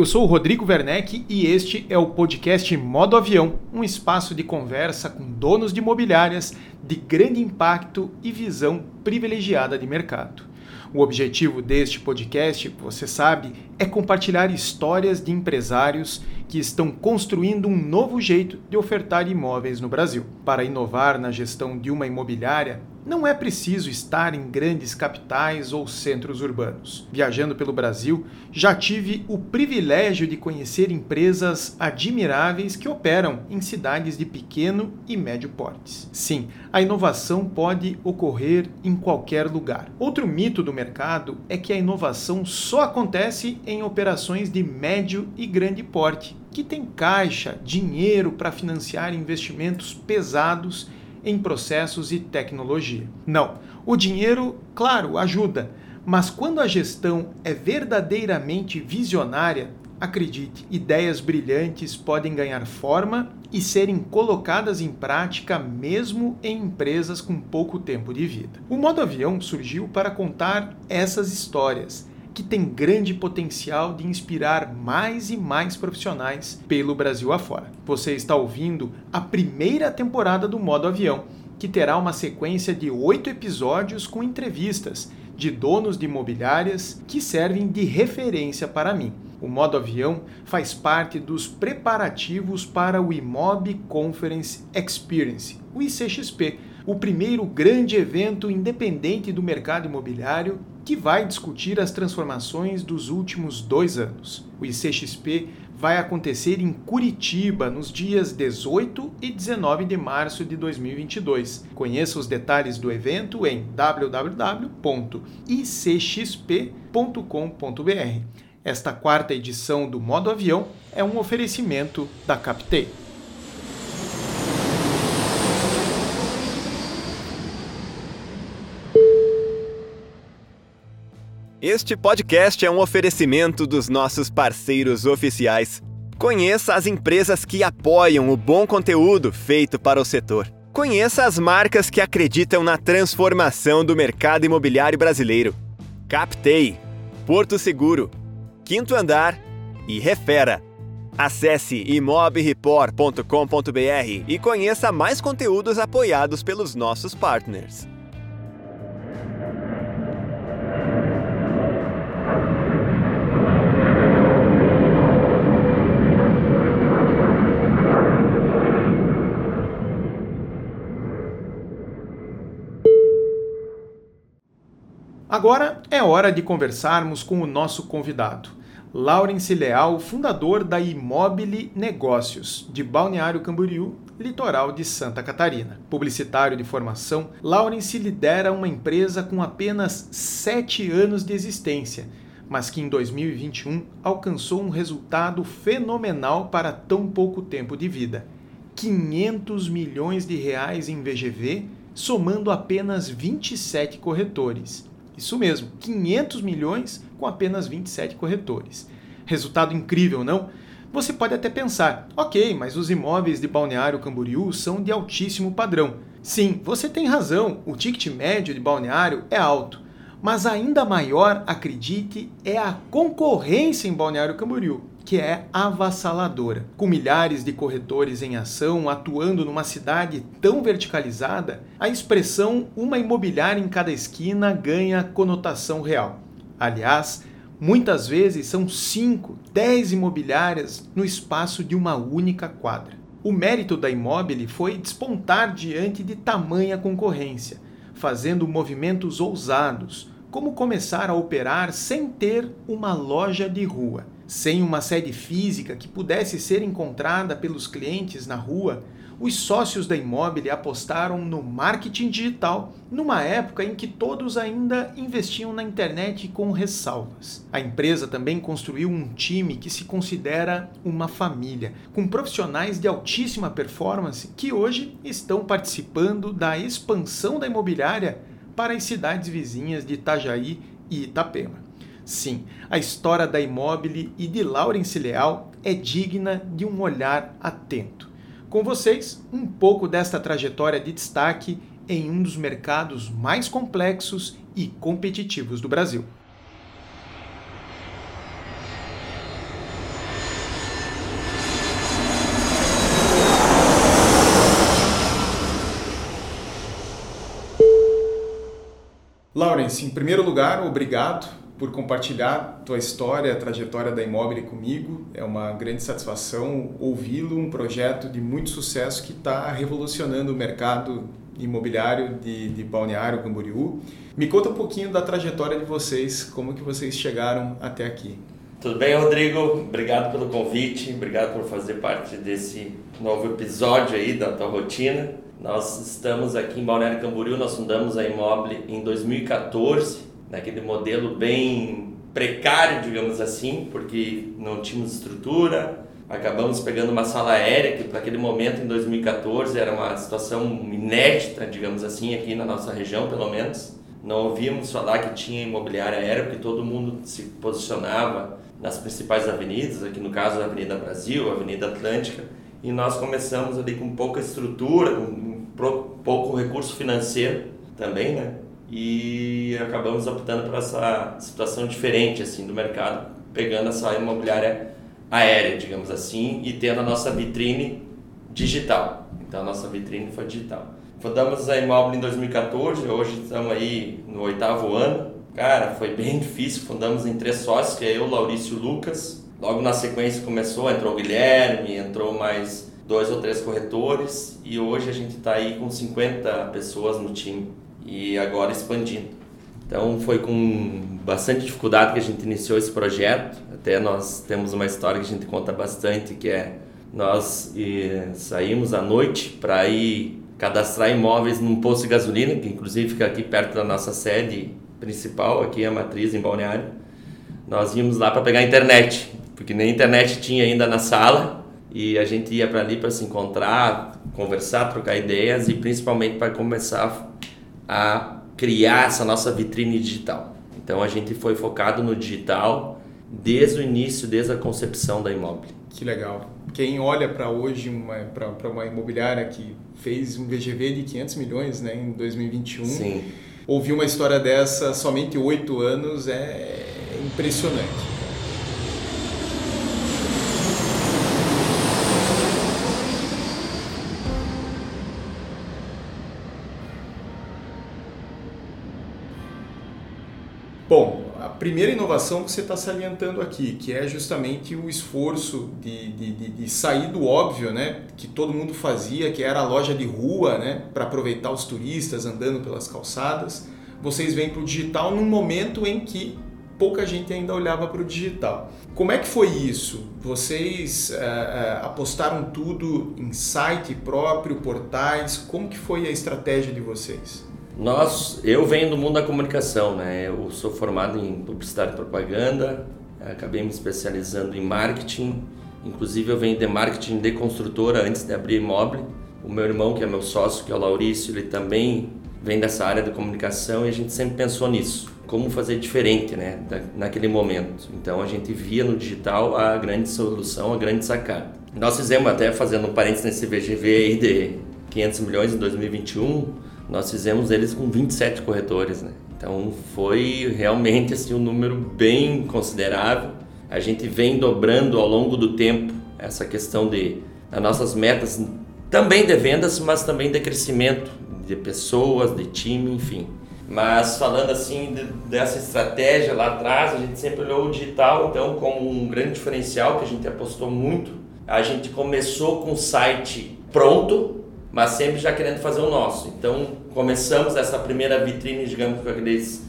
Eu sou o Rodrigo Werneck e este é o podcast Modo Avião, um espaço de conversa com donos de imobiliárias de grande impacto e visão privilegiada de mercado. O objetivo deste podcast, você sabe, é compartilhar histórias de empresários que estão construindo um novo jeito de ofertar imóveis no Brasil. Para inovar na gestão de uma imobiliária, não é preciso estar em grandes capitais ou centros urbanos. Viajando pelo Brasil, já tive o privilégio de conhecer empresas admiráveis que operam em cidades de pequeno e médio portes. Sim, a inovação pode ocorrer em qualquer lugar. Outro mito do mercado é que a inovação só acontece em operações de médio e grande porte, que tem caixa, dinheiro para financiar investimentos pesados em processos e tecnologia. Não, o dinheiro, claro, ajuda, mas quando a gestão é verdadeiramente visionária, acredite, ideias brilhantes podem ganhar forma e serem colocadas em prática mesmo em empresas com pouco tempo de vida. O modo avião surgiu para contar essas histórias que tem grande potencial de inspirar mais e mais profissionais pelo Brasil afora. Você está ouvindo a primeira temporada do Modo Avião, que terá uma sequência de oito episódios com entrevistas de donos de imobiliárias que servem de referência para mim. O modo avião faz parte dos preparativos para o Imob Conference Experience, o ICXP, o primeiro grande evento independente do mercado imobiliário que vai discutir as transformações dos últimos dois anos. O ICXP vai acontecer em Curitiba nos dias 18 e 19 de março de 2022. Conheça os detalhes do evento em www.icxp.com.br. Esta quarta edição do Modo Avião é um oferecimento da Captei. Este podcast é um oferecimento dos nossos parceiros oficiais. Conheça as empresas que apoiam o bom conteúdo feito para o setor. Conheça as marcas que acreditam na transformação do mercado imobiliário brasileiro. Captei, Porto Seguro, Quinto Andar e Refera. Acesse imobreport.com.br e conheça mais conteúdos apoiados pelos nossos partners. Agora é hora de conversarmos com o nosso convidado, Laurence Leal, fundador da Imobile Negócios, de Balneário Camboriú, litoral de Santa Catarina. Publicitário de formação, Laurence lidera uma empresa com apenas sete anos de existência, mas que em 2021 alcançou um resultado fenomenal para tão pouco tempo de vida. 500 milhões de reais em VGV, somando apenas 27 corretores. Isso mesmo, 500 milhões com apenas 27 corretores. Resultado incrível, não? Você pode até pensar, ok, mas os imóveis de Balneário Camboriú são de altíssimo padrão. Sim, você tem razão, o ticket médio de Balneário é alto. Mas ainda maior, acredite, é a concorrência em Balneário Camboriú que é avassaladora. Com milhares de corretores em ação atuando numa cidade tão verticalizada, a expressão uma imobiliária em cada esquina ganha conotação real. Aliás, muitas vezes são 5, 10 imobiliárias no espaço de uma única quadra. O mérito da Imóvel foi despontar diante de tamanha concorrência, fazendo movimentos ousados, como começar a operar sem ter uma loja de rua sem uma sede física que pudesse ser encontrada pelos clientes na rua, os sócios da Imóvel apostaram no marketing digital numa época em que todos ainda investiam na internet com ressalvas. A empresa também construiu um time que se considera uma família, com profissionais de altíssima performance que hoje estão participando da expansão da imobiliária para as cidades vizinhas de Itajaí e Itapema. Sim, a história da Imóvel e de Laurence Leal é digna de um olhar atento. Com vocês, um pouco desta trajetória de destaque em um dos mercados mais complexos e competitivos do Brasil. Lawrence, em primeiro lugar, obrigado por compartilhar tua história, a trajetória da Imóvel comigo. É uma grande satisfação ouvi-lo, um projeto de muito sucesso que está revolucionando o mercado imobiliário de, de Balneário Camboriú. Me conta um pouquinho da trajetória de vocês, como que vocês chegaram até aqui. Tudo bem, Rodrigo? Obrigado pelo convite, obrigado por fazer parte desse novo episódio aí da tua rotina. Nós estamos aqui em Balneário Camboriú, nós fundamos a Imóvel em 2014 naquele modelo bem precário, digamos assim, porque não tínhamos estrutura. Acabamos pegando uma sala aérea, que para aquele momento, em 2014, era uma situação inédita, digamos assim, aqui na nossa região, pelo menos. Não ouvíamos falar que tinha imobiliária aérea, porque todo mundo se posicionava nas principais avenidas, aqui no caso a Avenida Brasil, a Avenida Atlântica, e nós começamos ali com pouca estrutura, com pouco recurso financeiro também, né? E acabamos optando por essa situação diferente assim do mercado, pegando essa imobiliária aérea, digamos assim, e tendo a nossa vitrine digital. Então a nossa vitrine foi digital. Fundamos a Imóvel em 2014, hoje estamos aí no oitavo ano. Cara, foi bem difícil, fundamos em três sócios, que é eu, Laurício e Lucas. Logo na sequência começou, entrou o Guilherme, entrou mais dois ou três corretores e hoje a gente está aí com 50 pessoas no time e agora expandindo. Então foi com bastante dificuldade que a gente iniciou esse projeto. Até nós temos uma história que a gente conta bastante, que é nós saímos à noite para ir cadastrar imóveis num posto de gasolina, que inclusive fica aqui perto da nossa sede principal, aqui a matriz em Balneário. Nós íamos lá para pegar internet, porque nem internet tinha ainda na sala, e a gente ia para ali para se encontrar, conversar, trocar ideias e principalmente para começar a criar essa nossa vitrine digital. Então a gente foi focado no digital desde o início, desde a concepção da imóvel. Que legal. Quem olha para hoje para uma imobiliária que fez um VGV de 500 milhões né, em 2021, Sim. ouvir uma história dessa somente oito anos é impressionante. Primeira inovação que você está salientando aqui, que é justamente o esforço de, de, de, de, sair do óbvio, né, que todo mundo fazia, que era a loja de rua, né, para aproveitar os turistas andando pelas calçadas. Vocês vêm para o digital num momento em que pouca gente ainda olhava para o digital. Como é que foi isso? Vocês é, é, apostaram tudo em site próprio, portais? Como que foi a estratégia de vocês? Nós, eu venho do mundo da comunicação, né? Eu sou formado em publicidade e propaganda, acabei me especializando em marketing, inclusive eu venho de marketing de construtora antes de abrir imóvel. O meu irmão, que é meu sócio, que é o Laurício, ele também vem dessa área de comunicação e a gente sempre pensou nisso, como fazer diferente, né, naquele momento. Então a gente via no digital a grande solução, a grande sacada. Nós fizemos até fazendo um parênteses nesse VGV aí de 500 milhões em 2021 nós fizemos eles com 27 corretores, né? Então foi realmente assim um número bem considerável. A gente vem dobrando ao longo do tempo essa questão de as nossas metas também de vendas, mas também de crescimento de pessoas, de time, enfim. Mas falando assim de, dessa estratégia lá atrás, a gente sempre olhou o digital então como um grande diferencial que a gente apostou muito. A gente começou com o site pronto, mas sempre já querendo fazer o nosso. Então começamos essa primeira vitrine, digamos, com aqueles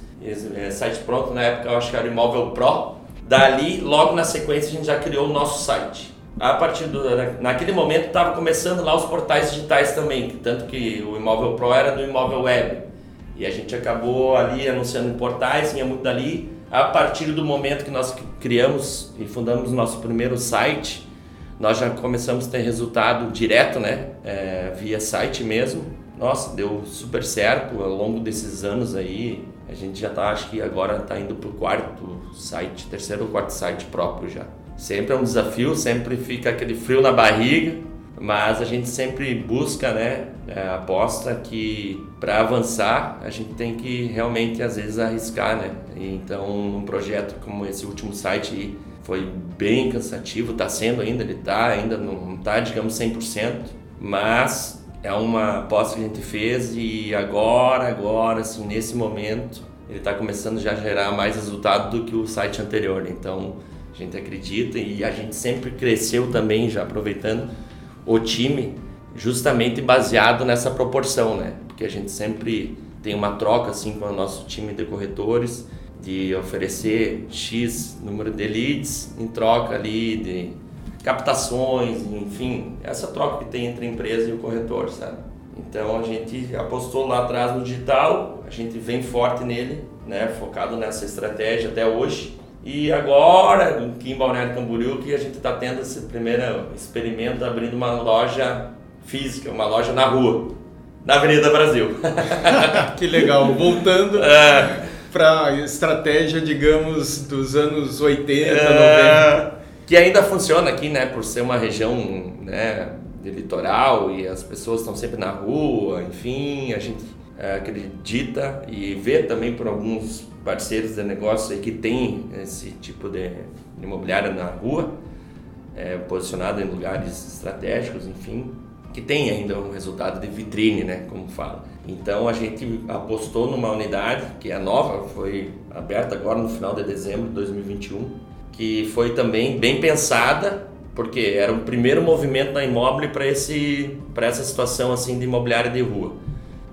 é, site pronto, na época eu acho que era o Imóvel Pro. Dali, logo na sequência, a gente já criou o nosso site. a partir do naquele momento estava começando lá os portais digitais também, tanto que o Imóvel Pro era do Imóvel Web. E a gente acabou ali anunciando em portais, vinha muito dali. A partir do momento que nós criamos e fundamos o nosso primeiro site, nós já começamos a ter resultado direto, né? É, via site mesmo. Nossa, deu super certo ao longo desses anos aí. A gente já tá, acho que agora está indo para o quarto site, terceiro ou quarto site próprio já. Sempre é um desafio, sempre fica aquele frio na barriga, mas a gente sempre busca, né, é, aposta que para avançar a gente tem que realmente às vezes arriscar, né? Então, um projeto como esse último site foi bem cansativo, está sendo ainda, ele está ainda não está, digamos, 100%, mas é uma aposta que a gente fez e agora, agora, assim, nesse momento, ele está começando já a gerar mais resultado do que o site anterior. Então, a gente acredita e a gente sempre cresceu também, já aproveitando o time, justamente baseado nessa proporção, né? Porque a gente sempre tem uma troca assim com o nosso time de corretores de oferecer X número de leads em troca ali de captações, enfim, essa troca que tem entre a empresa e o corretor, sabe? Então a gente apostou lá atrás no digital, a gente vem forte nele, né, focado nessa estratégia até hoje e agora, aqui em Balneário Camboriú, que a gente está tendo esse primeiro experimento abrindo uma loja física, uma loja na rua, na Avenida Brasil. que legal. Voltando é. Para a estratégia, digamos, dos anos 80, é. 90. Que ainda funciona aqui, né, por ser uma região né, de litoral e as pessoas estão sempre na rua, enfim, a gente é, acredita e vê também por alguns parceiros de negócio que tem esse tipo de imobiliária na rua, é, posicionado em lugares estratégicos, enfim, que tem ainda um resultado de vitrine, né, como fala. Então a gente apostou numa unidade que é nova, foi aberta agora no final de dezembro de 2021, que foi também bem pensada, porque era o primeiro movimento da imóvel para esse para essa situação assim de imobiliária de rua.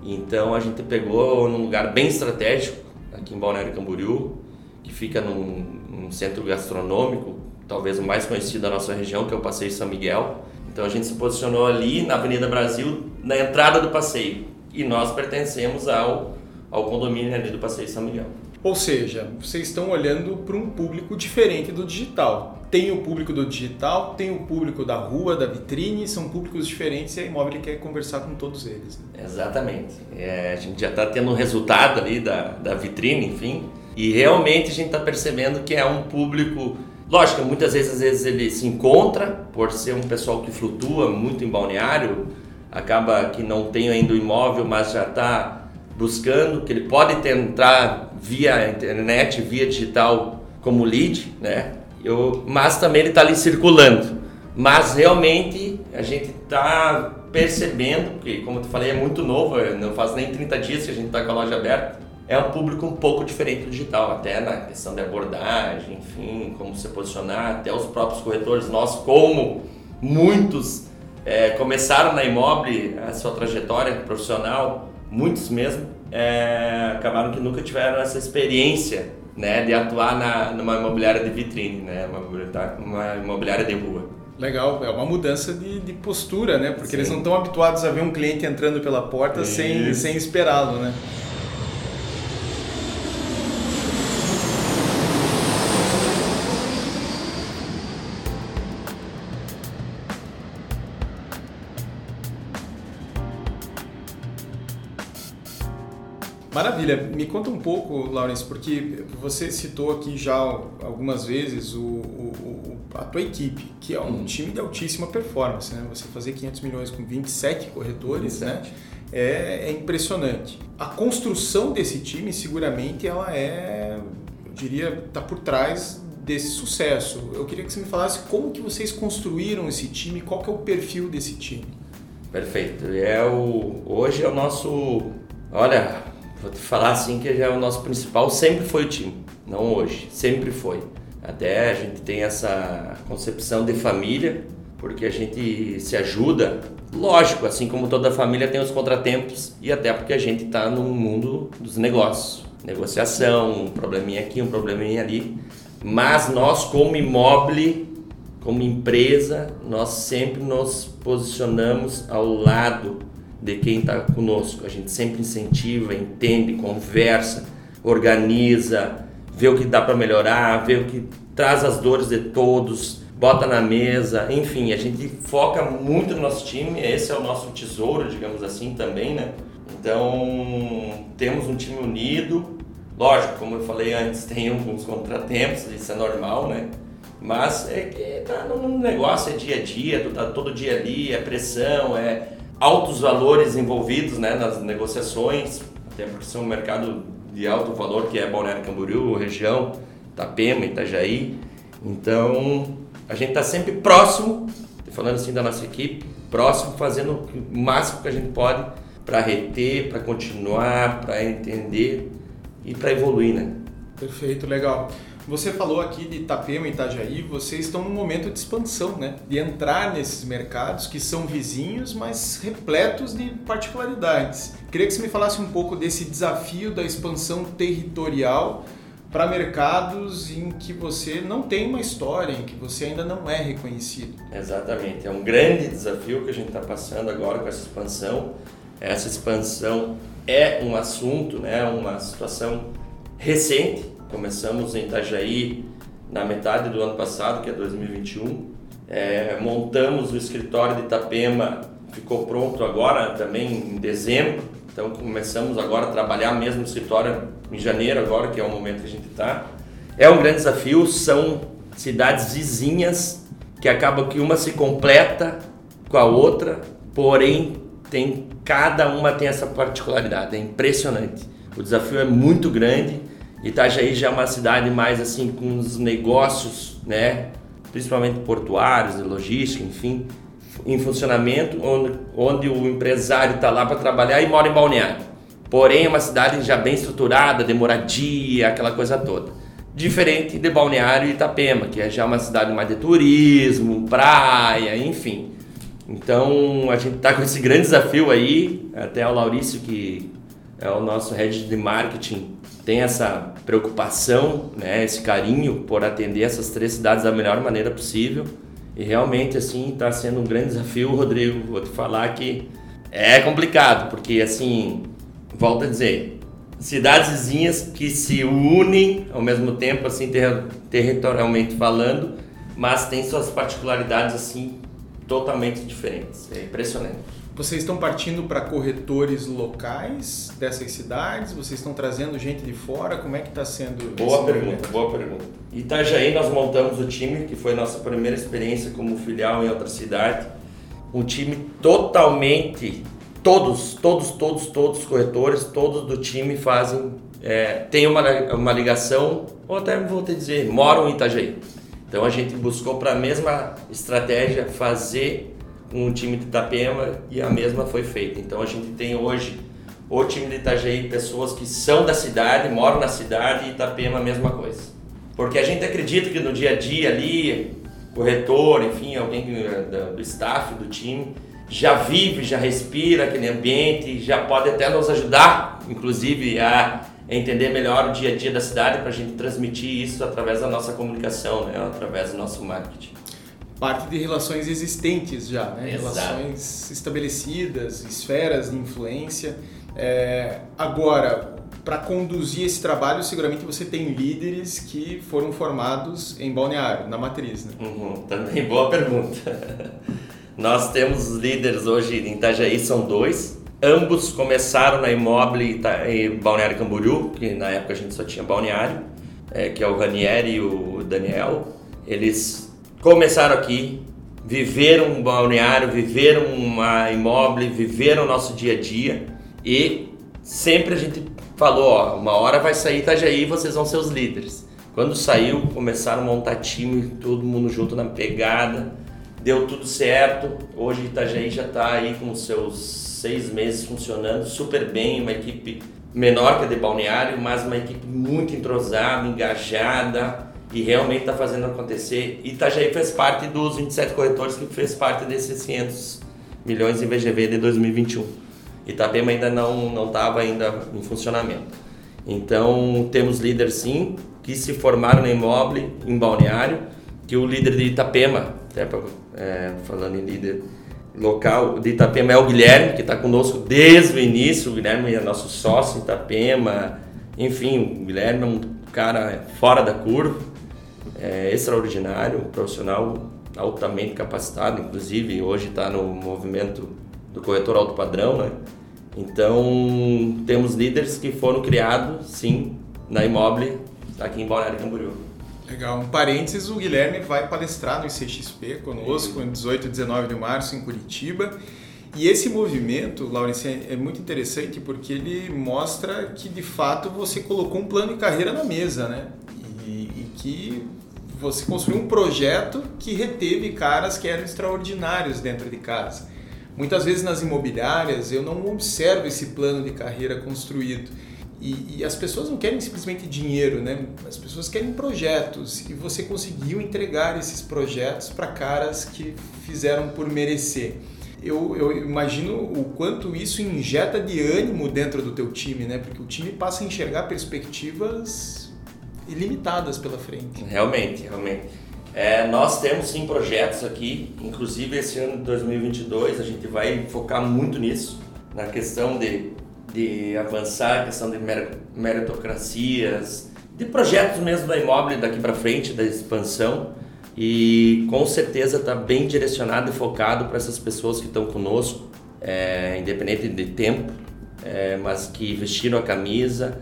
Então a gente pegou num lugar bem estratégico, aqui em Balneário Camboriú, que fica num, num, centro gastronômico, talvez o mais conhecido da nossa região, que é o Passeio São Miguel. Então a gente se posicionou ali na Avenida Brasil, na entrada do passeio. E nós pertencemos ao, ao condomínio ali do Passeio São Miguel. Ou seja, vocês estão olhando para um público diferente do digital. Tem o público do digital, tem o público da rua, da vitrine, são públicos diferentes e a Imóvel quer conversar com todos eles. Né? Exatamente. É, a gente já está tendo um resultado ali da, da vitrine, enfim, e realmente a gente está percebendo que é um público. Lógico, muitas vezes, às vezes ele se encontra por ser um pessoal que flutua muito em balneário, acaba que não tem ainda o imóvel, mas já está buscando, que ele pode entrar via internet, via digital como lead, né? Eu, mas também ele está ali circulando. Mas realmente a gente está percebendo, porque como eu falei, é muito novo, não faz nem 30 dias que a gente está com a loja aberta. É um público um pouco diferente do digital, até na questão de abordagem, enfim, como se posicionar, até os próprios corretores, nós como muitos é, começaram na Imoble a sua trajetória profissional muitos mesmo, é, acabaram que nunca tiveram essa experiência né, de atuar na, numa imobiliária de vitrine, né, uma, uma imobiliária de rua. Legal, é uma mudança de, de postura, né? Porque Sim. eles não estão habituados a ver um cliente entrando pela porta sem, sem esperá-lo, né? Maravilha. Me conta um pouco, Laurence, porque você citou aqui já algumas vezes o, o, a tua equipe, que é um time de altíssima performance. Né? Você fazer 500 milhões com 27 corretores 27. Né? É, é impressionante. A construção desse time, seguramente, ela é, eu diria, está por trás desse sucesso. Eu queria que você me falasse como que vocês construíram esse time, qual que é o perfil desse time. Perfeito. É o, hoje é o nosso, olha, Vou te falar assim que já é o nosso principal, sempre foi o time, não hoje, sempre foi. Até a gente tem essa concepção de família, porque a gente se ajuda. Lógico, assim como toda família tem os contratempos e até porque a gente está no mundo dos negócios. Negociação, um probleminha aqui, um probleminha ali. Mas nós, como imóvel, como empresa, nós sempre nos posicionamos ao lado de quem está conosco. A gente sempre incentiva, entende, conversa, organiza, vê o que dá para melhorar, vê o que traz as dores de todos, bota na mesa, enfim, a gente foca muito no nosso time, esse é o nosso tesouro, digamos assim, também, né? Então, temos um time unido, lógico, como eu falei antes, tem alguns contratempos, isso é normal, né? Mas é que tá no negócio, é dia a dia, tu tá todo dia ali, é pressão, é altos valores envolvidos né, nas negociações, até porque são um mercado de alto valor que é Balneário Camboriú, região, Itapema, Itajaí. Então, a gente está sempre próximo, falando assim da nossa equipe, próximo, fazendo o máximo que a gente pode para reter, para continuar, para entender e para evoluir, né? Perfeito, legal. Você falou aqui de Itapema e Itajaí, vocês estão num momento de expansão, né? De entrar nesses mercados que são vizinhos, mas repletos de particularidades. Queria que você me falasse um pouco desse desafio da expansão territorial para mercados em que você não tem uma história, em que você ainda não é reconhecido. Exatamente, é um grande desafio que a gente está passando agora com essa expansão. Essa expansão é um assunto, né, uma situação recente Começamos em Itajaí na metade do ano passado, que é 2021. É, montamos o escritório de Itapema, ficou pronto agora também em dezembro. Então começamos agora a trabalhar mesmo no escritório em janeiro agora, que é o momento que a gente está. É um grande desafio, são cidades vizinhas que acabam que uma se completa com a outra, porém tem cada uma tem essa particularidade, é impressionante. O desafio é muito grande Itajaí já é uma cidade mais assim com os negócios, né, principalmente portuários logística, enfim, em funcionamento, onde, onde o empresário está lá para trabalhar e mora em Balneário. Porém, é uma cidade já bem estruturada, de moradia, aquela coisa toda. Diferente de Balneário e Itapema, que é já uma cidade mais de turismo, praia, enfim. Então, a gente está com esse grande desafio aí, até o Laurício, que é o nosso head de marketing, tem essa preocupação, né, esse carinho por atender essas três cidades da melhor maneira possível. E realmente, assim, está sendo um grande desafio, Rodrigo. Vou te falar que é complicado, porque, assim, volto a dizer, cidades vizinhas que se unem ao mesmo tempo, assim, ter territorialmente falando, mas tem suas particularidades, assim, totalmente diferentes. É impressionante. Vocês estão partindo para corretores locais dessas cidades? Vocês estão trazendo gente de fora? Como é que está sendo? Boa pergunta, momento? boa pergunta. Itajaí nós montamos o time, que foi nossa primeira experiência como filial em outra cidade. Um time totalmente, todos, todos, todos, todos os corretores, todos do time fazem, é, tem uma, uma ligação, ou até vou te dizer, moram em Itajaí. Então a gente buscou para a mesma estratégia fazer um time de Itapema e a mesma foi feita. Então a gente tem hoje o time de Itajaí, pessoas que são da cidade, moram na cidade e Itapema a mesma coisa. Porque a gente acredita que no dia a dia ali, corretor, enfim, alguém do staff, do time, já vive, já respira aquele ambiente, já pode até nos ajudar, inclusive, a entender melhor o dia a dia da cidade para a gente transmitir isso através da nossa comunicação, né? através do nosso marketing parte de relações existentes já, né? relações estabelecidas, esferas de influência. É, agora, para conduzir esse trabalho, seguramente você tem líderes que foram formados em Balneário, na matriz. Né? Uhum, também boa pergunta. Nós temos líderes hoje em Itajaí, são dois. Ambos começaram na Imóvel em Balneário Camboriú, que na época a gente só tinha Balneário, é, que é o Ranieri e o Daniel. Eles começaram aqui, viveram um balneário, viveram uma imóvel, viveram o nosso dia a dia e sempre a gente falou, ó, uma hora vai sair Itajaí e vocês vão ser os líderes. Quando saiu, começaram a montar time, todo mundo junto na pegada, deu tudo certo. Hoje Itajaí já está aí com seus seis meses funcionando super bem, uma equipe menor que a de Balneário, mas uma equipe muito entrosada, engajada, e realmente está fazendo acontecer. Itajaí fez parte dos 27 corretores que fez parte desses 500 milhões em VGV de 2021. Itapema ainda não não estava ainda em funcionamento. Então temos líderes sim que se formaram na imóvel em balneário que o líder de Itapema, até pra, é, falando em líder local de Itapema, é o Guilherme, que está conosco desde o início. O Guilherme é nosso sócio em Itapema. Enfim, o Guilherme é um cara fora da curva, é extraordinário, um profissional altamente capacitado, inclusive hoje está no movimento do corretor alto padrão, né? Então, temos líderes que foram criados, sim, na Imóvel, aqui em Balneário Camboriú. Legal. Um parênteses, o Guilherme vai palestrar no ICXP conosco, em 18 e 19 de março, em Curitiba. E esse movimento, Laurence, é muito interessante porque ele mostra que, de fato, você colocou um plano de carreira na mesa, né? E, e que você construiu um projeto que reteve caras que eram extraordinários dentro de casa. Muitas vezes nas imobiliárias eu não observo esse plano de carreira construído. E, e, as pessoas não querem simplesmente dinheiro, né? As pessoas querem projetos e você conseguiu entregar esses projetos para caras que fizeram por merecer. Eu, eu, imagino o quanto isso injeta de ânimo dentro do teu time, né? Porque o time passa a enxergar perspectivas ilimitadas pela frente. Realmente, realmente. É, nós temos sim projetos aqui, inclusive esse ano de 2022 a gente vai focar muito nisso, na questão de, de avançar, questão de meritocracias, de projetos mesmo da imóvel daqui para frente, da expansão e com certeza está bem direcionado e focado para essas pessoas que estão conosco, é, independente de tempo, é, mas que vestiram a camisa,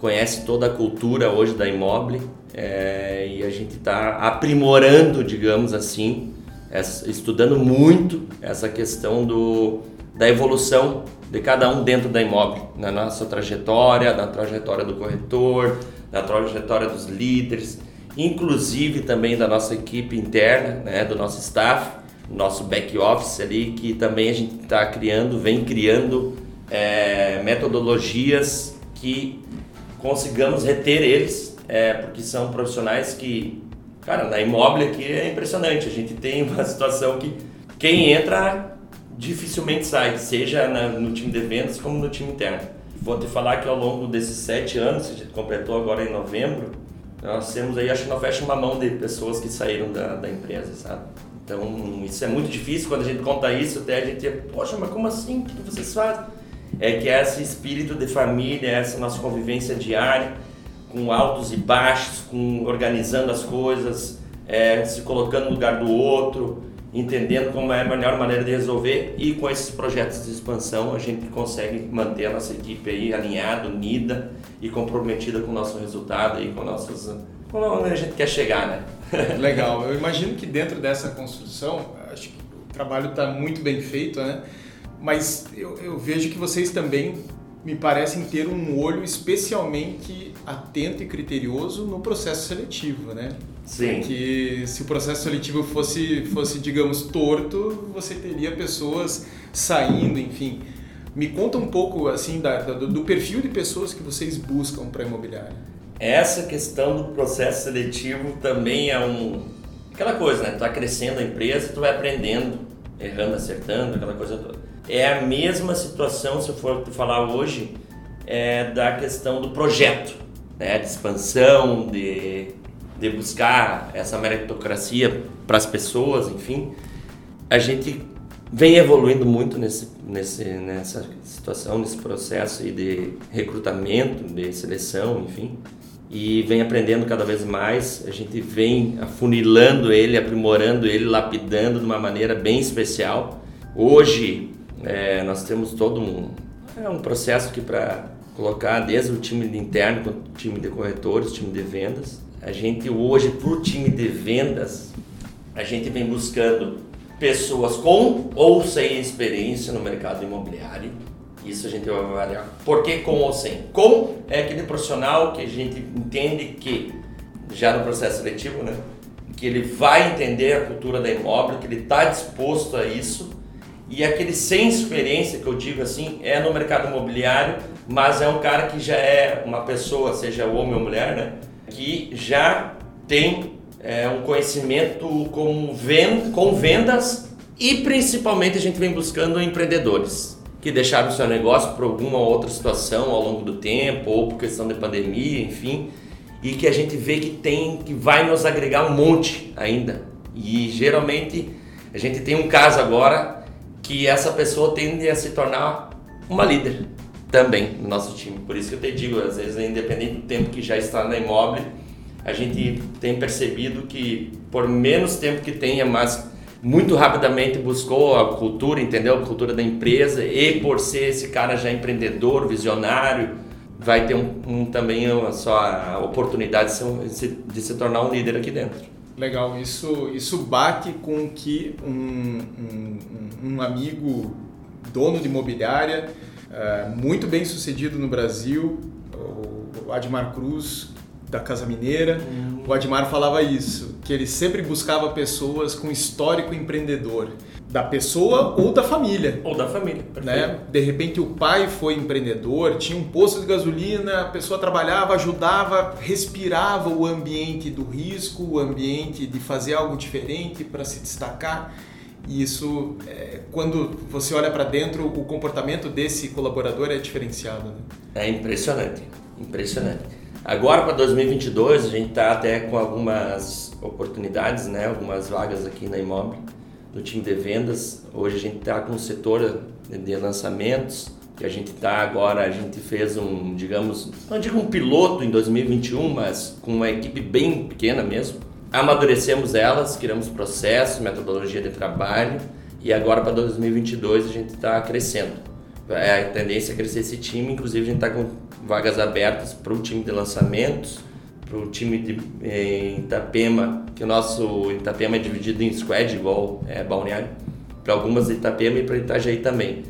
conhece toda a cultura hoje da imóvel é, e a gente está aprimorando, digamos assim, essa, estudando muito essa questão do, da evolução de cada um dentro da imóvel, na nossa trajetória, na trajetória do corretor, na trajetória dos líderes, inclusive também da nossa equipe interna, né, do nosso staff, nosso back office ali, que também a gente está criando, vem criando é, metodologias que consigamos reter eles, é, porque são profissionais que, cara, na imóvel aqui é impressionante. A gente tem uma situação que quem entra dificilmente sai, seja na, no time de vendas como no time interno. Vou te falar que ao longo desses sete anos, a gente completou agora em novembro, nós temos aí, acho que não fecha uma mão de pessoas que saíram da, da empresa, sabe? Então, isso é muito difícil quando a gente conta isso, até a gente, poxa, mas como assim? O que vocês fazem? É que é esse espírito de família, essa nossa convivência diária, com altos e baixos, com organizando as coisas, é, se colocando no lugar do outro, entendendo como é a melhor maneira de resolver e com esses projetos de expansão a gente consegue manter a nossa equipe aí alinhada, unida e comprometida com o nosso resultado e com nossos com onde a gente quer chegar, né? Legal. Eu imagino que dentro dessa construção, acho que o trabalho está muito bem feito, né? Mas eu, eu vejo que vocês também me parecem ter um olho especialmente atento e criterioso no processo seletivo, né? Sim. Porque se o processo seletivo fosse, fosse digamos, torto, você teria pessoas saindo, enfim. Me conta um pouco, assim, da, da, do perfil de pessoas que vocês buscam para imobiliária. Essa questão do processo seletivo também é um... Aquela coisa, né? Tu tá crescendo a empresa, tu vai aprendendo, errando, acertando, aquela coisa toda é a mesma situação, se eu for falar hoje, é, da questão do projeto, né, de expansão, de, de buscar essa meritocracia para as pessoas, enfim. A gente vem evoluindo muito nesse, nesse, nessa situação, nesse processo de recrutamento, de seleção, enfim. E vem aprendendo cada vez mais, a gente vem afunilando ele, aprimorando ele, lapidando de uma maneira bem especial. Hoje, é, nós temos todo um, é um processo aqui para colocar desde o time de interno, o time de corretores, time de vendas. A gente hoje, para o time de vendas, a gente vem buscando pessoas com ou sem experiência no mercado imobiliário. Isso a gente vai avaliar. Por que com ou sem? Com é aquele profissional que a gente entende que, já no processo seletivo, né? Que ele vai entender a cultura da imóvel, que ele está disposto a isso e aquele sem experiência, que eu digo assim, é no mercado imobiliário, mas é um cara que já é uma pessoa, seja homem ou mulher, né? Que já tem é, um conhecimento com, vend com vendas e principalmente a gente vem buscando empreendedores que deixaram o seu negócio por alguma outra situação ao longo do tempo ou por questão de pandemia, enfim, e que a gente vê que tem que vai nos agregar um monte ainda. E geralmente a gente tem um caso agora que essa pessoa tende a se tornar uma líder também no nosso time. Por isso que eu te digo, às vezes, independente do tempo que já está na imóvel, a gente tem percebido que por menos tempo que tenha, mas muito rapidamente buscou a cultura, entendeu? A cultura da empresa e por ser esse cara já empreendedor, visionário, vai ter um, um também a oportunidade de se, de se tornar um líder aqui dentro. Legal, isso, isso bate com que um, um, um amigo dono de imobiliária, uh, muito bem sucedido no Brasil, o Admar Cruz, da Casa Mineira, uhum. o Admar falava isso, que ele sempre buscava pessoas com histórico empreendedor da pessoa ou da família. Ou da família, né? De repente o pai foi empreendedor, tinha um posto de gasolina, a pessoa trabalhava, ajudava, respirava o ambiente do risco, o ambiente de fazer algo diferente para se destacar. E isso, é, quando você olha para dentro, o comportamento desse colaborador é diferenciado. Né? É impressionante, impressionante. Agora para 2022 a gente está até com algumas oportunidades, né? Algumas vagas aqui na Imóvel do time de vendas. Hoje a gente está com o setor de lançamentos, que a gente está agora, a gente fez um, digamos, não digo um piloto em 2021, mas com uma equipe bem pequena mesmo. Amadurecemos elas, criamos processos, metodologia de trabalho e agora para 2022 a gente está crescendo. É, a tendência é crescer esse time, inclusive a gente está com vagas abertas para o time de lançamentos, para o time de eh, Itapema, que o nosso Itapema é dividido em squad, igual é, Balneário, para algumas Itapema e para Itajaí também.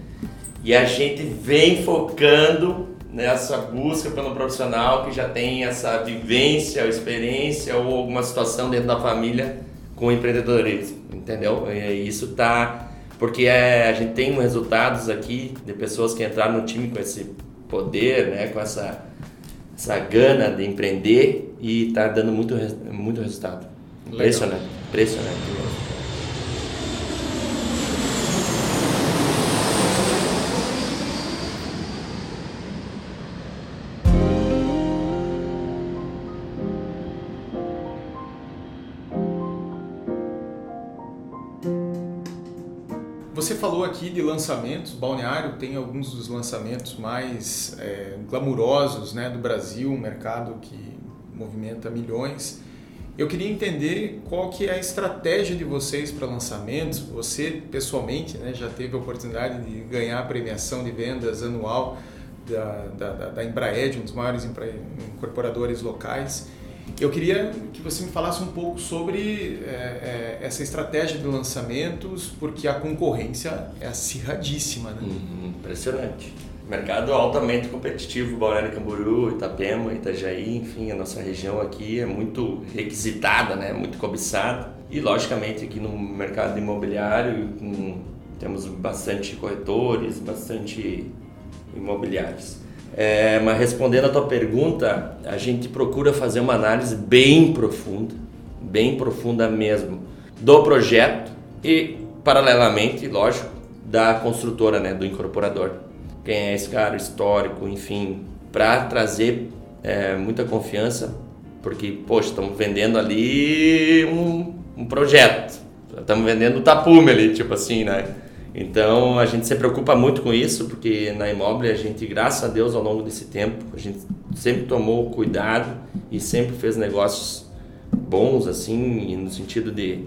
E a gente vem focando nessa busca pelo profissional que já tem essa vivência, experiência ou alguma situação dentro da família com empreendedorismo, entendeu? E isso tá porque é, a gente tem resultados aqui de pessoas que entraram no time com esse poder, né, com essa essa gana de empreender e está dando muito, muito resultado. Legal. Impressionante, aqui de lançamentos, Balneário tem alguns dos lançamentos mais é, glamurosos né, do Brasil, um mercado que movimenta milhões. Eu queria entender qual que é a estratégia de vocês para lançamentos. Você, pessoalmente, né, já teve a oportunidade de ganhar a premiação de vendas anual da, da, da Embraed, um dos maiores incorporadores locais. Eu queria que você me falasse um pouco sobre é, é, essa estratégia de lançamentos, porque a concorrência é acirradíssima, né? Uhum, impressionante. Mercado altamente competitivo, Balneário Camboriú, Itapema, Itajaí, enfim, a nossa região aqui é muito requisitada, né? Muito cobiçada. E, logicamente, aqui no mercado imobiliário um, temos bastante corretores, bastante imobiliários. É, mas respondendo a tua pergunta, a gente procura fazer uma análise bem profunda, bem profunda mesmo, do projeto e, paralelamente, lógico, da construtora, né, do incorporador. Quem é esse cara, histórico, enfim, para trazer é, muita confiança, porque, poxa, estamos vendendo ali um, um projeto, estamos vendendo o tapume ali, tipo assim, né? Então a gente se preocupa muito com isso, porque na imóvel a gente, graças a Deus, ao longo desse tempo, a gente sempre tomou cuidado e sempre fez negócios bons, assim, no sentido de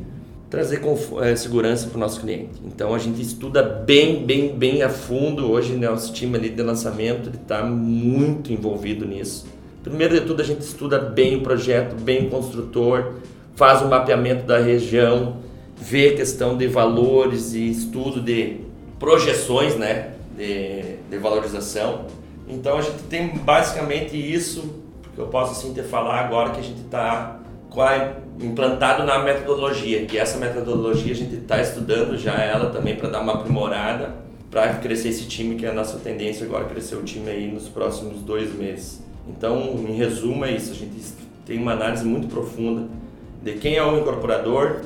trazer é, segurança para o nosso cliente. Então a gente estuda bem, bem, bem a fundo. Hoje nosso time ali de lançamento está muito envolvido nisso. Primeiro de tudo a gente estuda bem o projeto, bem o construtor, faz um mapeamento da região, vê questão de valores e estudo de projeções, né, de, de valorização. Então a gente tem basicamente isso que eu posso assim te falar agora que a gente está implantado na metodologia, que essa metodologia a gente está estudando já ela também para dar uma aprimorada para crescer esse time, que é a nossa tendência agora crescer o time aí nos próximos dois meses. Então, em resumo, é isso. A gente tem uma análise muito profunda de quem é o incorporador,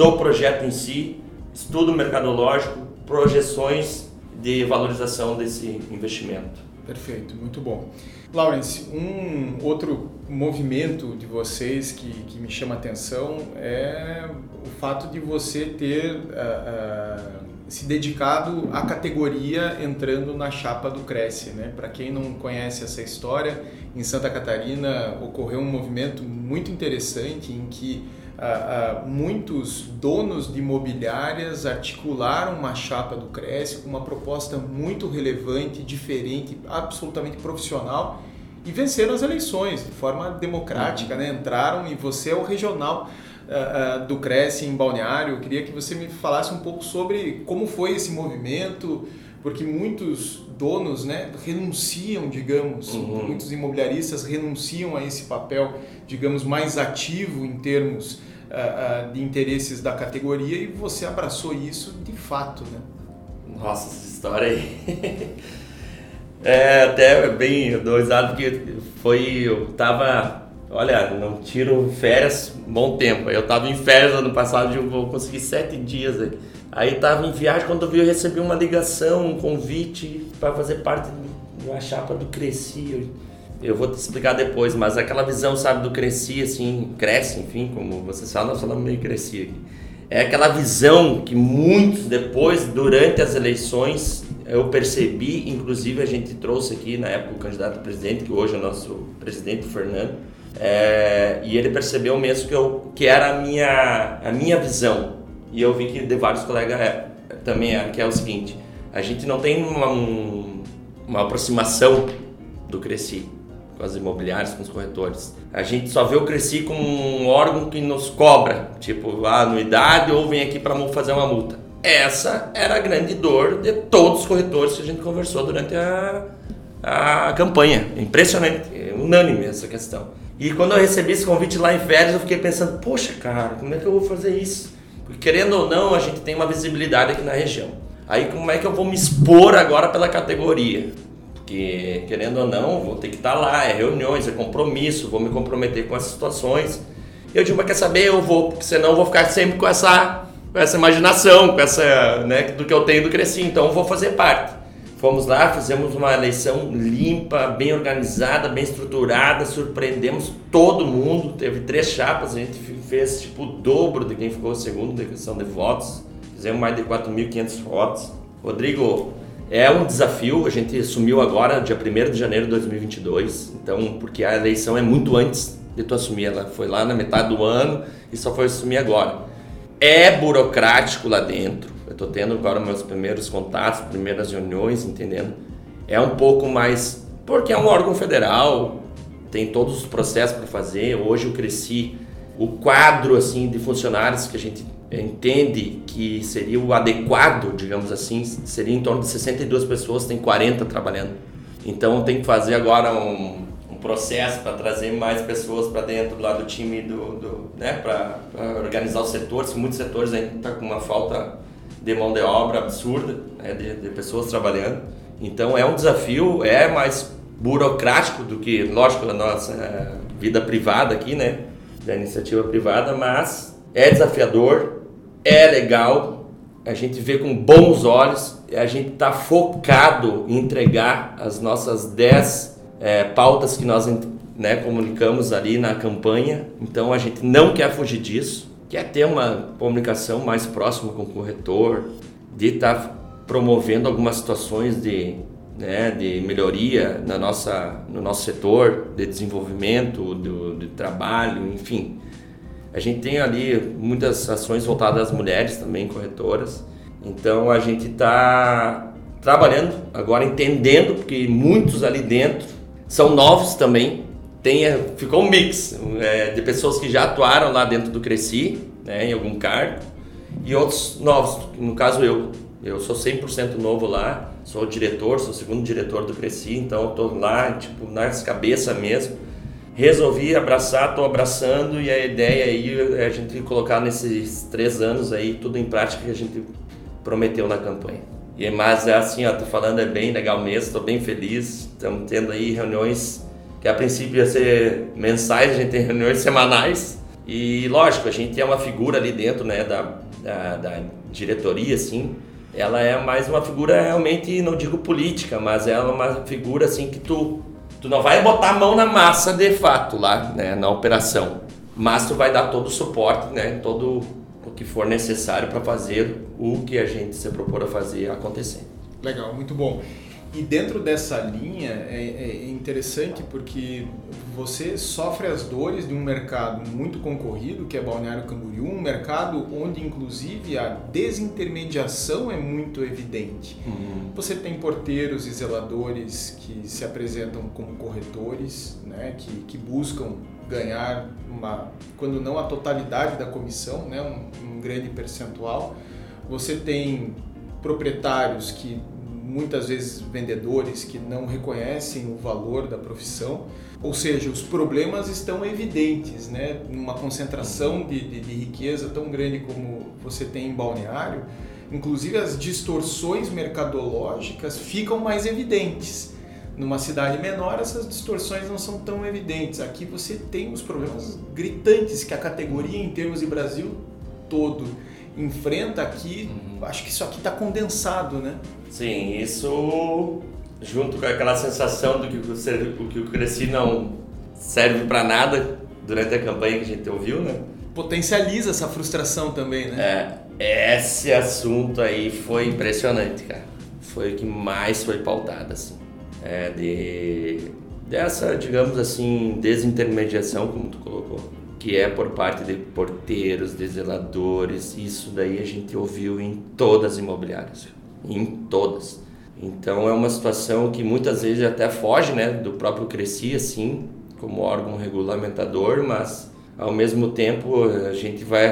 do projeto em si, estudo mercadológico, projeções de valorização desse investimento. Perfeito, muito bom. Lawrence, um outro movimento de vocês que, que me chama a atenção é o fato de você ter uh, uh, se dedicado à categoria entrando na chapa do Cresce. Né? Para quem não conhece essa história, em Santa Catarina ocorreu um movimento muito interessante em que uh, muitos donos de imobiliárias articularam uma chapa do Cresce com uma proposta muito relevante, diferente, absolutamente profissional e venceram as eleições de forma democrática, né? entraram e você é o regional uh, uh, do Cresce em Balneário. Eu queria que você me falasse um pouco sobre como foi esse movimento, porque muitos donos né, renunciam, digamos, uhum. muitos imobiliaristas renunciam a esse papel, digamos, mais ativo em termos de interesses da categoria e você abraçou isso de fato, né? Nossa, essa história aí. é até bem doisado porque foi. Eu tava. Olha, não tiro férias bom tempo. Eu tava em férias ano passado, eu vou conseguir sete dias aí. Aí tava em viagem, quando eu vi, eu recebi uma ligação, um convite para fazer parte uma chapa do Cresci eu vou te explicar depois, mas aquela visão, sabe, do cresci, assim, cresce, enfim, como vocês falam, nós falamos meio cresci aqui. É aquela visão que muitos depois, durante as eleições, eu percebi, inclusive a gente trouxe aqui na época o candidato a presidente, que hoje é o nosso presidente, Fernando, é, e ele percebeu mesmo que, eu, que era a minha, a minha visão. E eu vi que de vários colegas é, também é, que é o seguinte, a gente não tem uma, um, uma aproximação do Cresci com as imobiliárias, com os corretores. A gente só vê o Cresci como um órgão que nos cobra, tipo a anuidade ou vem aqui para fazer uma multa. Essa era a grande dor de todos os corretores que a gente conversou durante a, a campanha. Impressionante, é unânime essa questão. E quando eu recebi esse convite lá em férias, eu fiquei pensando, poxa cara, como é que eu vou fazer isso? Porque querendo ou não, a gente tem uma visibilidade aqui na região. Aí como é que eu vou me expor agora pela categoria? Porque, querendo ou não, vou ter que estar lá, é reuniões, é compromisso, vou me comprometer com essas situações. Eu digo, mas quer saber? Eu vou, porque senão eu vou ficar sempre com essa, com essa imaginação, com essa, né, do que eu tenho do Cresci, então eu vou fazer parte. Fomos lá, fizemos uma eleição limpa, bem organizada, bem estruturada, surpreendemos todo mundo. Teve três chapas, a gente fez tipo o dobro de quem ficou segundo da questão de votos. Fizemos mais de 4.500 votos. Rodrigo, é um desafio, a gente assumiu agora, dia 1 de janeiro de 2022, então, porque a eleição é muito antes de tu assumir, ela foi lá na metade do ano e só foi assumir agora. É burocrático lá dentro, eu estou tendo agora meus primeiros contatos, primeiras reuniões, entendendo? É um pouco mais, porque é um órgão federal, tem todos os processos para fazer, hoje eu cresci, o quadro assim de funcionários que a gente entende que seria o adequado, digamos assim, seria em torno de 62 pessoas, tem 40 trabalhando. Então tem que fazer agora um, um processo para trazer mais pessoas para dentro lá do time do, do né, para organizar os setores. Muitos setores ainda estão tá com uma falta de mão de obra absurda, né, de, de pessoas trabalhando. Então é um desafio, é mais burocrático do que, lógico, a nossa é, vida privada aqui, né, da iniciativa privada, mas é desafiador, é legal, a gente vê com bons olhos, a gente está focado em entregar as nossas 10 é, pautas que nós né, comunicamos ali na campanha, então a gente não quer fugir disso, quer ter uma comunicação mais próxima com o corretor, de estar tá promovendo algumas situações de, né, de melhoria na nossa, no nosso setor, de desenvolvimento, do, de trabalho, enfim. A gente tem ali muitas ações voltadas às mulheres também, corretoras. Então a gente está trabalhando agora, entendendo, porque muitos ali dentro são novos também. Tem, ficou um mix é, de pessoas que já atuaram lá dentro do Cresci, né, em algum cargo, e outros novos, no caso eu. Eu sou 100% novo lá, sou diretor, sou segundo diretor do Cresci, então estou lá, tipo, nas cabeça mesmo resolvi abraçar, estou abraçando e a ideia aí é a gente colocar nesses três anos aí tudo em prática que a gente prometeu na campanha. E mas é assim, ó, tô falando é bem legal mesmo, estou bem feliz. Estamos tendo aí reuniões que a princípio ia ser mensais, a gente tem reuniões semanais. E lógico, a gente é uma figura ali dentro, né, da, da, da diretoria, assim. Ela é mais uma figura realmente, não digo política, mas ela é uma figura assim que tu Tu não vai botar a mão na massa de fato lá, né, na operação, mas tu vai dar todo o suporte, né, todo o que for necessário para fazer o que a gente se propor a fazer acontecer. Legal, muito bom. E dentro dessa linha é, é, interessante porque você sofre as dores de um mercado muito concorrido, que é Balneário Camboriú, um mercado onde inclusive a desintermediação é muito evidente. Uhum. Você tem porteiros e zeladores que se apresentam como corretores, né, que, que buscam ganhar uma, quando não a totalidade da comissão, né, um, um grande percentual. Você tem proprietários que muitas vezes vendedores que não reconhecem o valor da profissão, ou seja, os problemas estão evidentes, né? Numa concentração de, de, de riqueza tão grande como você tem em balneário, inclusive as distorções mercadológicas ficam mais evidentes. Numa cidade menor, essas distorções não são tão evidentes. Aqui você tem os problemas gritantes que a categoria, em termos de Brasil todo, enfrenta aqui. Uhum. Acho que isso aqui está condensado, né? Sim, isso junto com aquela sensação do que o, que o Cresci não serve para nada durante a campanha que a gente ouviu, né? Potencializa essa frustração também, né? É, esse assunto aí foi impressionante, cara. Foi o que mais foi pautado, assim. É, de, dessa, digamos assim, desintermediação, como tu colocou, que é por parte de porteiros, de zeladores, isso daí a gente ouviu em todas as imobiliárias em todas. Então é uma situação que muitas vezes até foge né, do próprio Cresci, assim, como órgão regulamentador, mas ao mesmo tempo a gente vai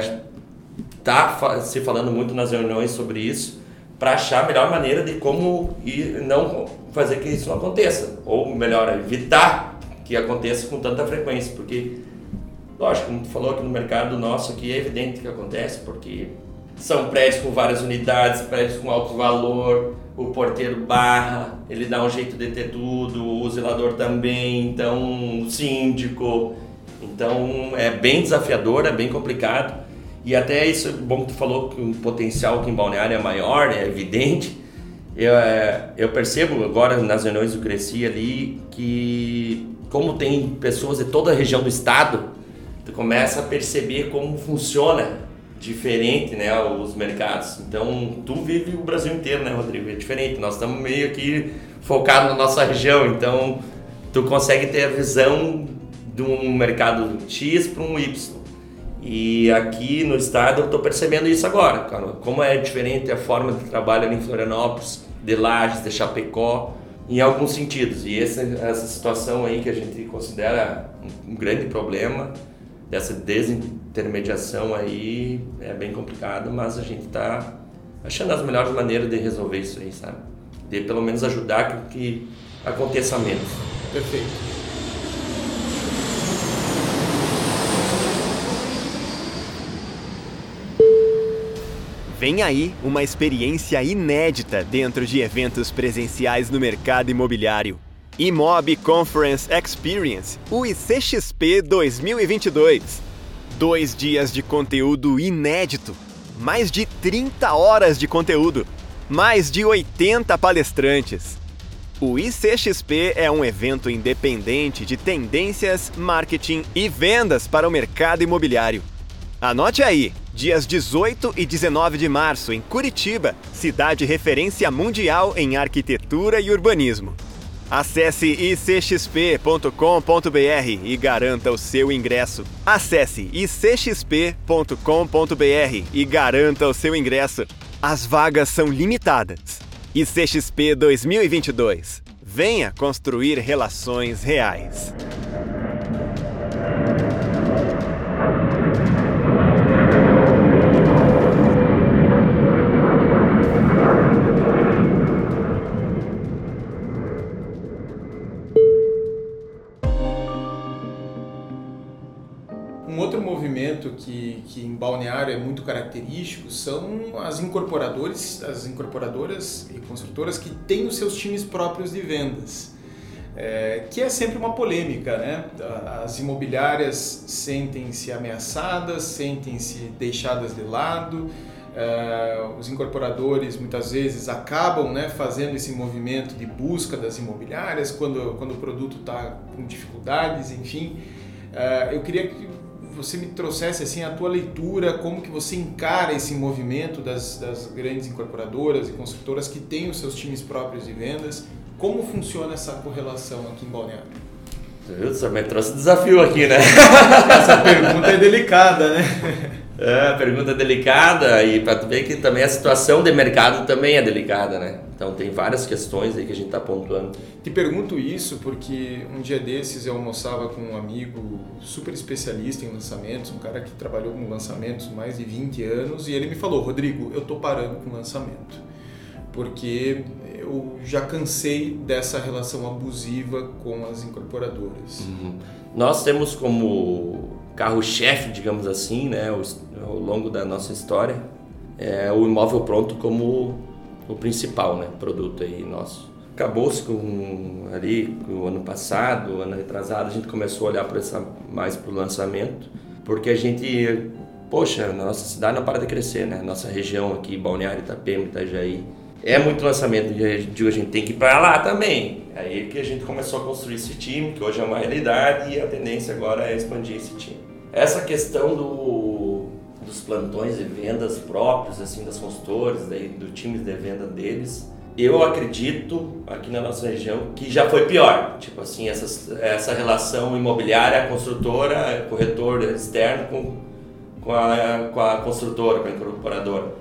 estar tá se falando muito nas reuniões sobre isso para achar a melhor maneira de como ir, não fazer que isso não aconteça, ou melhor, evitar que aconteça com tanta frequência, porque, lógico, como tu falou aqui no mercado nosso, aqui é evidente que acontece, porque são prédios com várias unidades, prédios com alto valor, o porteiro barra, ele dá um jeito de ter tudo, o zelador também, então o síndico. Então é bem desafiador, é bem complicado. E até isso, bom que tu falou que o potencial aqui em Balneário é maior, é evidente. Eu, é, eu percebo agora nas reuniões do Cresci ali que como tem pessoas de toda a região do estado, tu começa a perceber como funciona diferente, né, os mercados. Então, tu vive o Brasil inteiro, né, Rodrigo? É diferente. Nós estamos meio aqui focados na nossa região, então tu consegue ter a visão de um mercado X para um Y. E aqui no estado eu estou percebendo isso agora, cara. Como é diferente a forma de trabalho ali em Florianópolis, de Lages, de Chapecó, em alguns sentidos. E essa, situação aí que a gente considera um grande problema dessa desintermediação aí é bem complicado, mas a gente está achando as melhores maneiras de resolver isso aí, sabe? De pelo menos ajudar que, que aconteça menos. Perfeito. Vem aí uma experiência inédita dentro de eventos presenciais no mercado imobiliário. Imob Conference Experience, o ICXP 2022. Dois dias de conteúdo inédito, mais de 30 horas de conteúdo, mais de 80 palestrantes. O ICXP é um evento independente de tendências, marketing e vendas para o mercado imobiliário. Anote aí, dias 18 e 19 de março, em Curitiba, cidade referência mundial em arquitetura e urbanismo. Acesse icxp.com.br e garanta o seu ingresso. Acesse icxp.com.br e garanta o seu ingresso. As vagas são limitadas. ICXP 2022. Venha construir relações reais. Que, que em Balneário é muito característico são as incorporadoras, as incorporadoras e construtoras que têm os seus times próprios de vendas. É, que é sempre uma polêmica, né? As imobiliárias sentem-se ameaçadas, sentem-se deixadas de lado, Uh, os incorporadores muitas vezes acabam né, fazendo esse movimento de busca das imobiliárias quando, quando o produto está com dificuldades, enfim. Uh, eu queria que você me trouxesse assim a tua leitura, como que você encara esse movimento das, das grandes incorporadoras e construtoras que têm os seus times próprios de vendas, como funciona essa correlação aqui em Balneário? Você me trouxe desafio aqui, né? essa pergunta é delicada, né? É, pergunta delicada e para tu ver que também a situação de mercado também é delicada, né? Então tem várias questões aí que a gente está pontuando. Te pergunto isso porque um dia desses eu almoçava com um amigo super especialista em lançamentos, um cara que trabalhou com lançamentos mais de 20 anos e ele me falou, Rodrigo, eu tô parando com lançamento porque eu já cansei dessa relação abusiva com as incorporadoras. Uhum. Nós temos como carro-chefe, digamos assim, né, ao longo da nossa história, é o imóvel pronto como o principal, né, produto aí nosso. Acabou-se com ali o ano passado, ano retrasado, a gente começou a olhar para essa mais para o lançamento, porque a gente, poxa, a nossa cidade não para de crescer, né? Nossa região aqui, Balneário, Itapema, Itajaí, é muito lançamento de a gente tem que ir para lá também. Aí que a gente começou a construir esse time, que hoje é uma realidade e a tendência agora é expandir esse time. Essa questão do, dos plantões de vendas próprios, assim, das consultores, daí, do time de venda deles, eu acredito aqui na nossa região que já foi pior. Tipo assim, essa, essa relação imobiliária, construtora, corretor externo com, com, a, com a construtora, com a incorporadora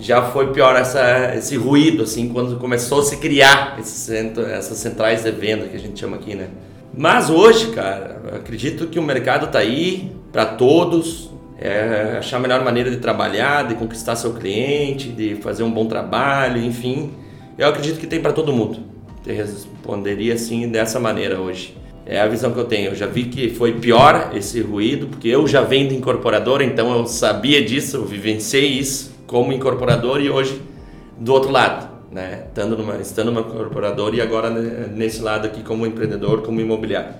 já foi pior essa, esse ruído, assim, quando começou a se criar centro, essas centrais de venda que a gente chama aqui, né? Mas hoje, cara, acredito que o mercado está aí para todos, é, achar a melhor maneira de trabalhar, de conquistar seu cliente, de fazer um bom trabalho, enfim. Eu acredito que tem para todo mundo. Eu responderia assim dessa maneira hoje. É a visão que eu tenho. Eu já vi que foi pior esse ruído, porque eu já venho de incorporadora, então eu sabia disso, eu vivenciei isso como incorporador e hoje do outro lado, né? Estando numa, estando numa e agora nesse lado aqui como empreendedor, como imobiliário.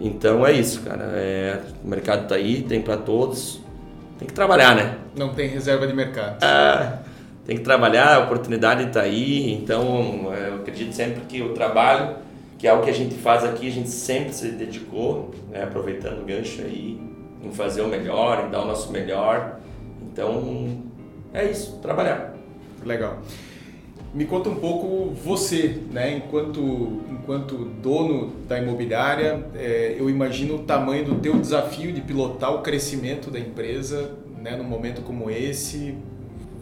Então é isso, cara. É, o mercado está aí, tem para todos. Tem que trabalhar, né? Não tem reserva de mercado. Ah, tem que trabalhar, a oportunidade está aí. Então eu acredito sempre que o trabalho, que é o que a gente faz aqui, a gente sempre se dedicou, né? aproveitando o gancho aí, em fazer o melhor, em dar o nosso melhor. Então é isso, trabalhar. Legal. Me conta um pouco você, né? Enquanto, enquanto dono da imobiliária, é, eu imagino o tamanho do teu desafio de pilotar o crescimento da empresa, né? Num momento como esse,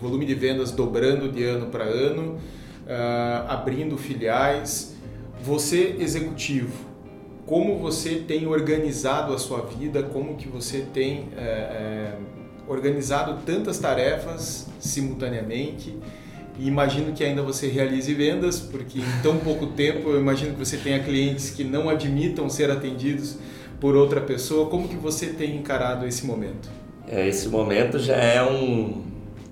volume de vendas dobrando de ano para ano, uh, abrindo filiais. Você executivo, como você tem organizado a sua vida? Como que você tem é, é, organizado tantas tarefas simultaneamente e imagino que ainda você realize vendas, porque em tão pouco tempo eu imagino que você tenha clientes que não admitam ser atendidos por outra pessoa. Como que você tem encarado esse momento? É, esse momento já é um,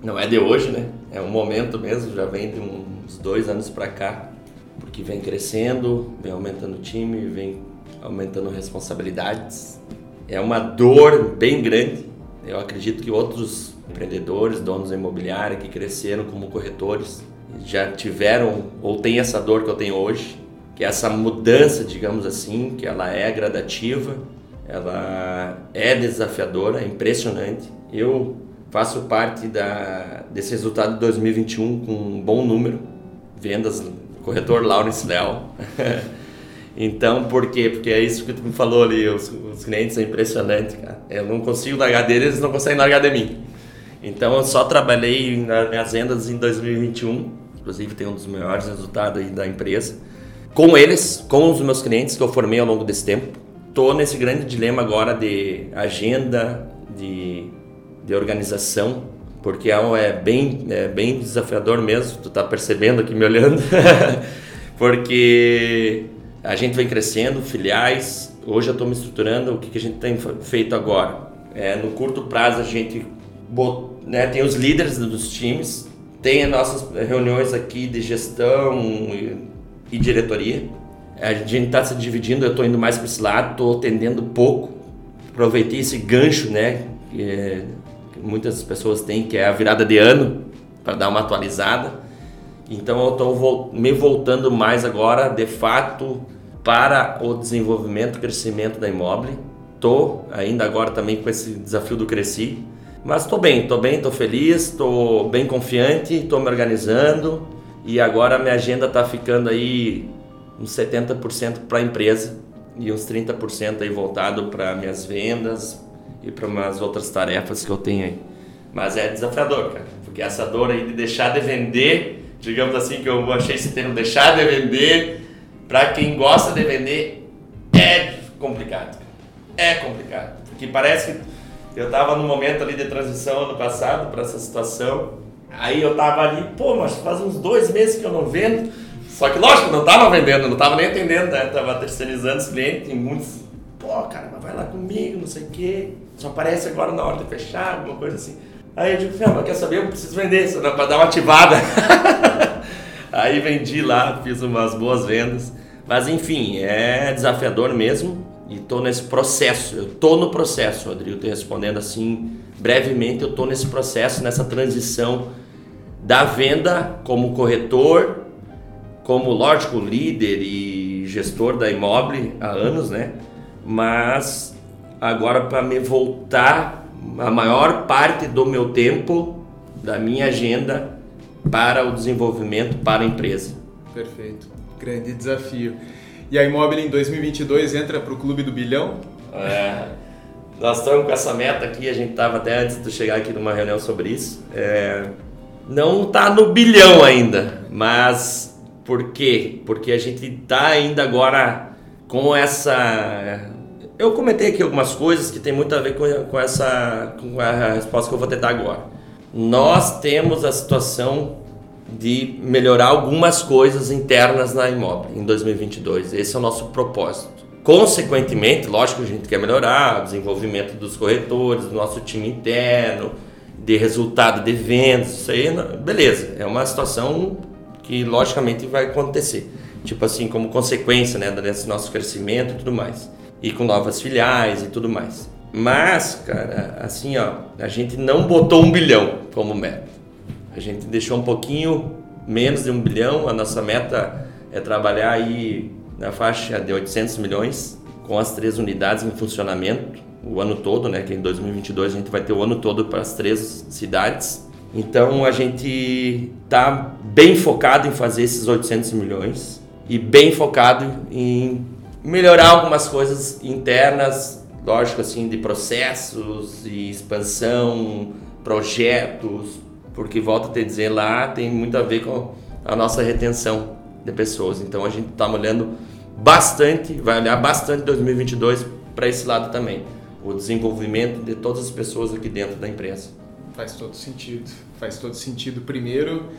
não é de hoje, né? É um momento mesmo, já vem de uns dois anos para cá, porque vem crescendo, vem aumentando o time, vem aumentando responsabilidades. É uma dor bem grande, eu acredito que outros empreendedores, donos da imobiliária que cresceram como corretores, já tiveram ou têm essa dor que eu tenho hoje, que é essa mudança, digamos assim, que ela é gradativa, ela é desafiadora, é impressionante. Eu faço parte da, desse resultado de 2021 com um bom número, vendas, corretor Lawrence Leal. Então, por quê? Porque é isso que tu me falou ali, os, os clientes são impressionantes, cara. Eu não consigo largar deles, eles não conseguem largar de mim. Então, eu só trabalhei nas vendas em 2021, inclusive tem um dos melhores resultados aí da empresa. Com eles, com os meus clientes que eu formei ao longo desse tempo. Tô nesse grande dilema agora de agenda, de, de organização, porque é, é bem, é bem desafiador mesmo, tu tá percebendo aqui me olhando, porque a gente vem crescendo, filiais. Hoje eu estou me estruturando. O que, que a gente tem feito agora? É, no curto prazo a gente né, tem os líderes dos times, tem as nossas reuniões aqui de gestão e, e diretoria. A gente está se dividindo, eu estou indo mais para esse lado, estou atendendo pouco. Aproveitei esse gancho, né? Que, muitas pessoas têm, que é a virada de ano, para dar uma atualizada. Então eu estou me voltando mais agora, de fato, para o desenvolvimento, crescimento da Imóvel. Estou ainda agora também com esse desafio do Cresci. Mas estou bem, estou bem, estou feliz, estou bem confiante, estou me organizando e agora minha agenda está ficando aí uns 70% para a empresa e uns 30% aí voltado para minhas vendas e para umas outras tarefas que eu tenho aí. Mas é desafiador, cara, porque essa dor aí de deixar de vender, digamos assim, que eu achei esse termo, deixar de vender, para quem gosta de vender, é complicado. É complicado, porque parece que eu estava num momento ali de transição ano passado para essa situação. Aí eu tava ali, pô, mas faz uns dois meses que eu não vendo. Só que, lógico, não tava vendendo, não tava nem atendendo, né? Tava terceirizando os clientes, muitos, pô, cara, mas vai lá comigo, não sei o quê. Só aparece agora na hora de fechar, alguma coisa assim. Aí eu digo, não, quer saber? Eu preciso vender isso, né? Pra dar uma ativada. Aí vendi lá, fiz umas boas vendas. Mas enfim, é desafiador mesmo e estou nesse processo. Eu estou no processo, Rodrigo. Estou respondendo assim brevemente. Eu estou nesse processo, nessa transição da venda como corretor, como lógico líder e gestor da Imóvel há anos, né? Mas agora para me voltar a maior parte do meu tempo, da minha agenda para o desenvolvimento para a empresa. Perfeito. Grande desafio. E a Imóvel em 2022 entra para o Clube do Bilhão? É, nós estamos com essa meta aqui, a gente estava até antes de chegar aqui numa reunião sobre isso. É, não está no bilhão ainda, mas por quê? Porque a gente está ainda agora com essa. Eu comentei aqui algumas coisas que tem muito a ver com, com essa com a resposta que eu vou tentar agora. Nós temos a situação de melhorar algumas coisas internas na imóvel em 2022. Esse é o nosso propósito. Consequentemente, lógico que a gente quer melhorar o desenvolvimento dos corretores, do nosso time interno, de resultado de vendas, isso aí, beleza, é uma situação que logicamente vai acontecer. Tipo assim, como consequência né, desse nosso crescimento e tudo mais. E com novas filiais e tudo mais. Mas, cara, assim, ó, a gente não botou um bilhão como meta. A gente deixou um pouquinho menos de um bilhão. A nossa meta é trabalhar aí na faixa de 800 milhões com as três unidades em funcionamento o ano todo, né? Que em 2022 a gente vai ter o ano todo para as três cidades. Então a gente está bem focado em fazer esses 800 milhões e bem focado em melhorar algumas coisas internas, lógico assim, de processos e expansão, projetos, porque volta a te dizer lá tem muito a ver com a nossa retenção de pessoas. Então a gente está olhando bastante, vai olhar bastante 2022 para esse lado também, o desenvolvimento de todas as pessoas aqui dentro da empresa. Faz todo sentido. Faz todo sentido. Primeiro,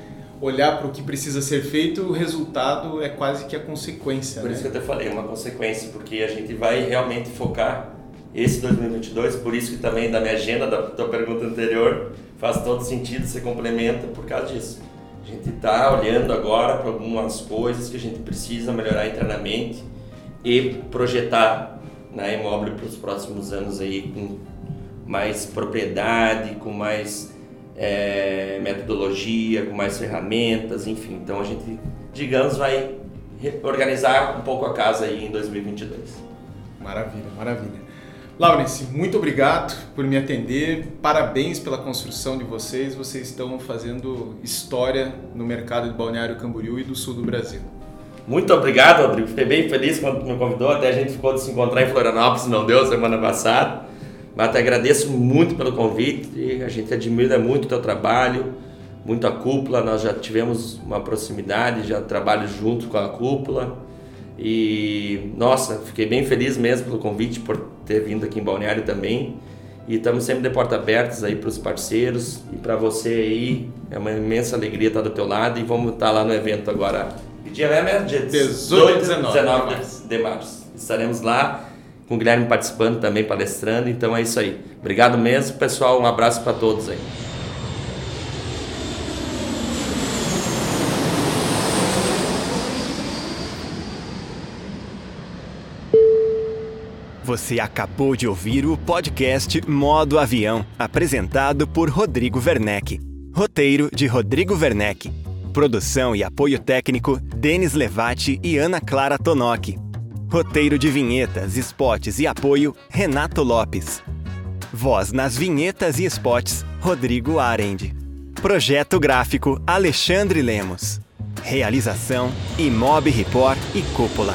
olhar para o que precisa ser feito, o resultado é quase que a consequência. Por né? isso que eu até falei, uma consequência, porque a gente vai realmente focar esse 2022, por isso que também da minha agenda, da tua pergunta anterior, faz todo sentido, se complementa por causa disso. A gente está olhando agora para algumas coisas que a gente precisa melhorar internamente e projetar na né, imóvel para os próximos anos aí com mais propriedade, com mais é, metodologia, com mais ferramentas, enfim. Então a gente, digamos, vai organizar um pouco a casa aí em 2022. Maravilha, maravilha. Laurence, muito obrigado por me atender. Parabéns pela construção de vocês. Vocês estão fazendo história no mercado de Balneário Camboriú e do sul do Brasil. Muito obrigado, Rodrigo. Fiquei bem feliz quando me convidou. Até a gente ficou de se encontrar em Florianópolis, não deu semana passada. Mas te agradeço muito pelo convite. A gente admira muito o teu trabalho, muito a cúpula. Nós já tivemos uma proximidade, já trabalho junto com a cúpula. E nossa, fiquei bem feliz mesmo pelo convite, por ter vindo aqui em Balneário também. E estamos sempre de porta abertas aí para os parceiros e para você aí. É uma imensa alegria estar do teu lado e vamos estar lá no evento agora. Que dia é mesmo? Dia 18 e 19, 19 de março. Estaremos lá com o Guilherme participando também, palestrando. Então é isso aí. Obrigado mesmo, pessoal. Um abraço para todos aí. Você acabou de ouvir o podcast Modo Avião, apresentado por Rodrigo Werneck. Roteiro de Rodrigo Werneck. Produção e apoio técnico Denis Levati e Ana Clara Tonoc. Roteiro de vinhetas, spots e apoio Renato Lopes. Voz nas vinhetas e spots Rodrigo Arend. Projeto gráfico Alexandre Lemos. Realização Imob Report e Cúpula.